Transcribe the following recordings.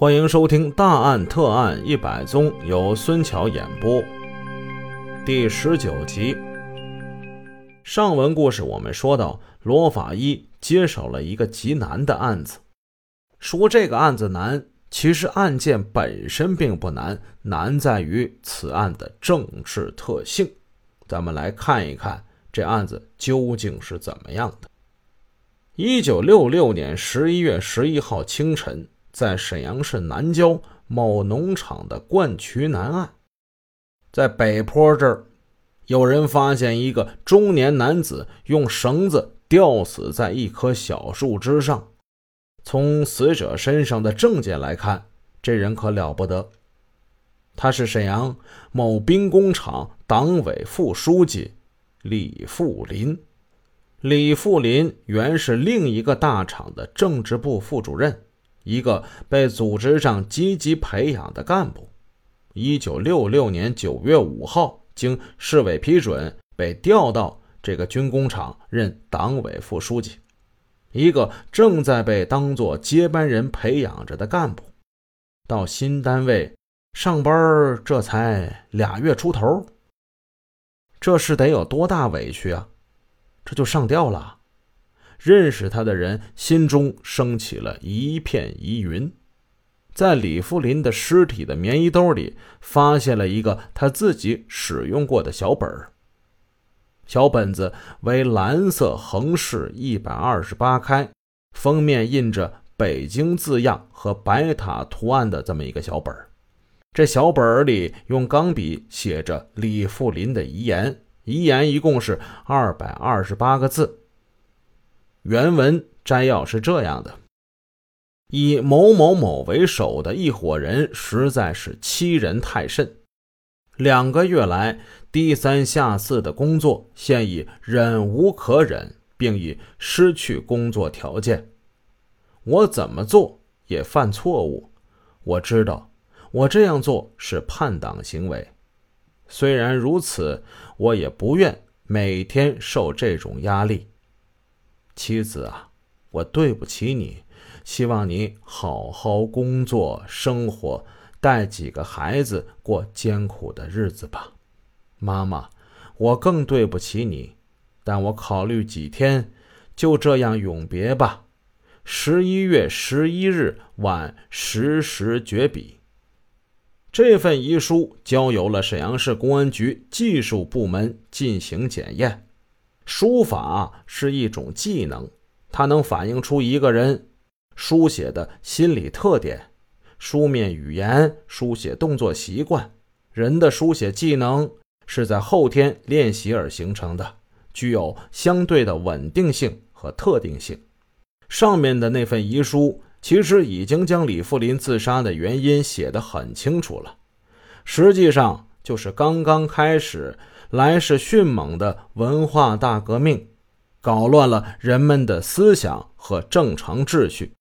欢迎收听《大案特案一百宗》，由孙桥演播。第十九集，上文故事我们说到，罗法医接手了一个极难的案子。说这个案子难，其实案件本身并不难，难在于此案的政治特性。咱们来看一看这案子究竟是怎么样的。一九六六年十一月十一号清晨。在沈阳市南郊某农场的灌渠南岸，在北坡这儿，有人发现一个中年男子用绳子吊死在一棵小树枝上。从死者身上的证件来看，这人可了不得，他是沈阳某兵工厂党委副书记李富林。李富林原是另一个大厂的政治部副主任。一个被组织上积极培养的干部，一九六六年九月五号，经市委批准，被调到这个军工厂任党委副书记。一个正在被当做接班人培养着的干部，到新单位上班，这才俩月出头，这是得有多大委屈啊？这就上吊了。认识他的人心中升起了一片疑云，在李富林的尸体的棉衣兜里发现了一个他自己使用过的小本。小本子为蓝色横式一百二十八开，封面印着北京字样和白塔图案的这么一个小本。这小本里用钢笔写着李富林的遗言，遗言一共是二百二十八个字。原文摘要是这样的：以某某某为首的一伙人实在是欺人太甚。两个月来，低三下四的工作，现已忍无可忍，并已失去工作条件。我怎么做也犯错误。我知道，我这样做是叛党行为。虽然如此，我也不愿每天受这种压力。妻子啊，我对不起你，希望你好好工作生活，带几个孩子过艰苦的日子吧。妈妈，我更对不起你，但我考虑几天，就这样永别吧。十一月十一日晚十时绝笔。这份遗书交由了沈阳市公安局技术部门进行检验。书法是一种技能，它能反映出一个人书写的心理特点、书面语言、书写动作习惯。人的书写技能是在后天练习而形成的，具有相对的稳定性和特定性。上面的那份遗书其实已经将李富林自杀的原因写得很清楚了，实际上就是刚刚开始。来势迅猛的文化大革命，搞乱了人们的思想和正常秩序。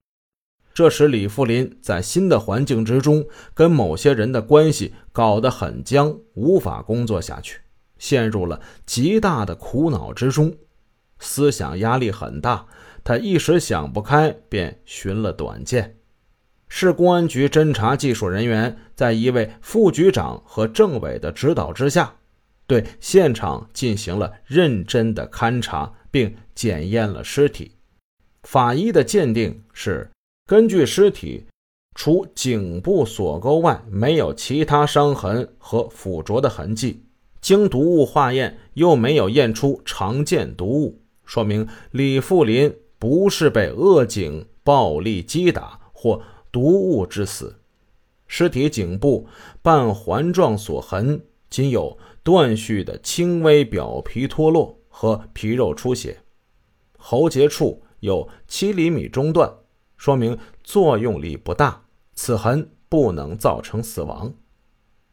这使李富林在新的环境之中，跟某些人的关系搞得很僵，无法工作下去，陷入了极大的苦恼之中，思想压力很大。他一时想不开，便寻了短见。市公安局侦查技术人员在一位副局长和政委的指导之下。对现场进行了认真的勘查，并检验了尸体。法医的鉴定是：根据尸体，除颈部锁沟外，没有其他伤痕和腐浊的痕迹。经毒物化验，又没有验出常见毒物，说明李富林不是被扼颈暴力击打或毒物致死。尸体颈部半环状锁痕仅有。断续的轻微表皮脱落和皮肉出血，喉结处有七厘米中断，说明作用力不大，此痕不能造成死亡。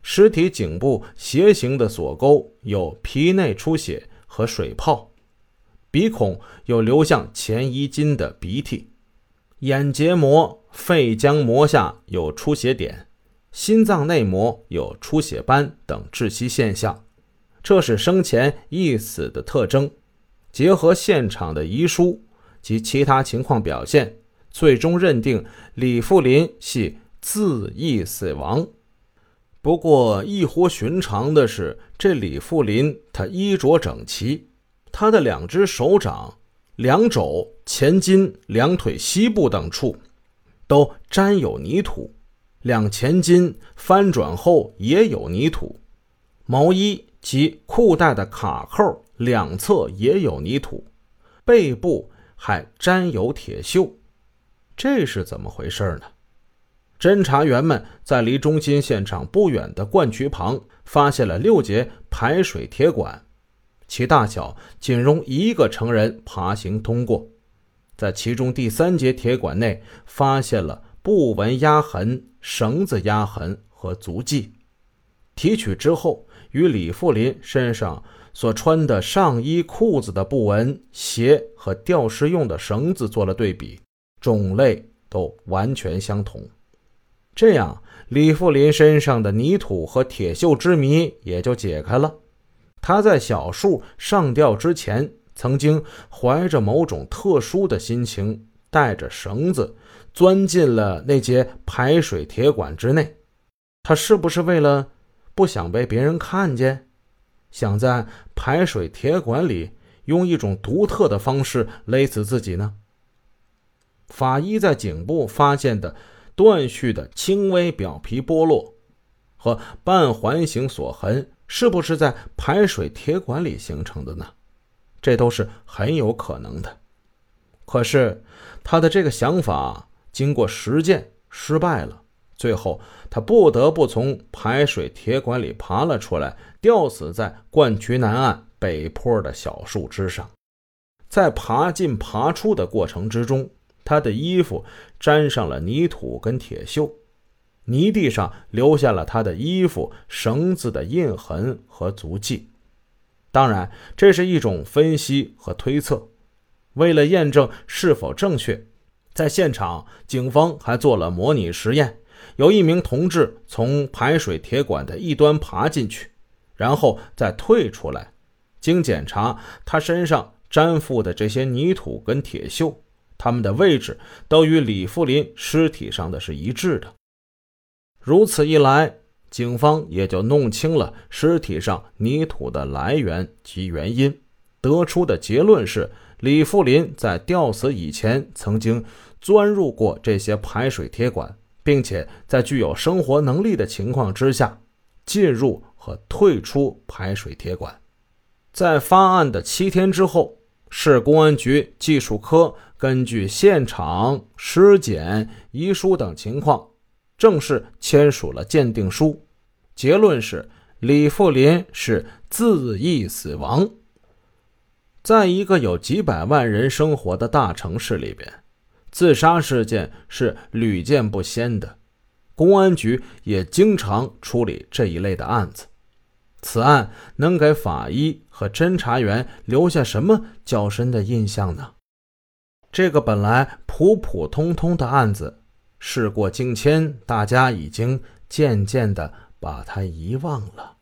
尸体颈部斜形的锁沟有皮内出血和水泡，鼻孔有流向前一襟的鼻涕，眼结膜、肺浆膜下有出血点。心脏内膜有出血斑等窒息现象，这是生前易死的特征。结合现场的遗书及其他情况表现，最终认定李富林系自缢死亡。不过异乎寻常的是，这李富林他衣着整齐，他的两只手掌、两肘、前襟、两腿膝部等处都沾有泥土，两前襟翻转后也有泥土，毛衣其裤带的卡扣两侧也有泥土，背部还沾有铁锈，这是怎么回事呢？侦查员们在离中心现场不远的灌渠旁发现了六节排水铁管，其大小仅容一个成人爬行通过。在其中第三节铁管内发现了布纹压痕、绳子压痕和足迹。提取之后，与李富林身上所穿的上衣、裤子的布纹、鞋和吊饰用的绳子做了对比，种类都完全相同。这样，李富林身上的泥土和铁锈之谜也就解开了。他在小树上吊之前，曾经怀着某种特殊的心情，带着绳子钻进了那节排水铁管之内。他是不是为了不想被别人看见，想在排水铁管里用一种独特的方式勒死自己呢？法医在颈部发现的。断续的轻微表皮剥落和半环形锁痕，是不是在排水铁管里形成的呢？这都是很有可能的。可是他的这个想法经过实践失败了，最后他不得不从排水铁管里爬了出来，吊死在灌渠南岸北坡的小树枝上。在爬进爬出的过程之中。他的衣服沾上了泥土跟铁锈，泥地上留下了他的衣服、绳子的印痕和足迹。当然，这是一种分析和推测。为了验证是否正确，在现场警方还做了模拟实验。有一名同志从排水铁管的一端爬进去，然后再退出来。经检查，他身上粘附的这些泥土跟铁锈。他们的位置都与李富林尸体上的是一致的，如此一来，警方也就弄清了尸体上泥土的来源及原因，得出的结论是李富林在吊死以前曾经钻入过这些排水铁管，并且在具有生活能力的情况之下进入和退出排水铁管。在发案的七天之后，市公安局技术科。根据现场尸检、遗书等情况，正式签署了鉴定书。结论是李富林是自缢死亡。在一个有几百万人生活的大城市里边，自杀事件是屡见不鲜的。公安局也经常处理这一类的案子。此案能给法医和侦查员留下什么较深的印象呢？这个本来普普通通的案子，事过境迁，大家已经渐渐的把它遗忘了。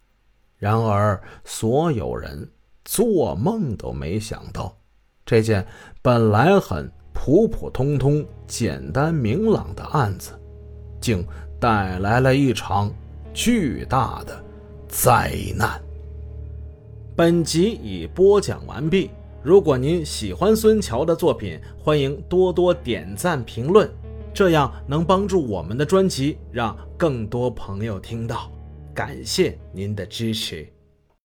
然而，所有人做梦都没想到，这件本来很普普通通、简单明朗的案子，竟带来了一场巨大的灾难。本集已播讲完毕。如果您喜欢孙桥的作品，欢迎多多点赞评论，这样能帮助我们的专辑让更多朋友听到。感谢您的支持。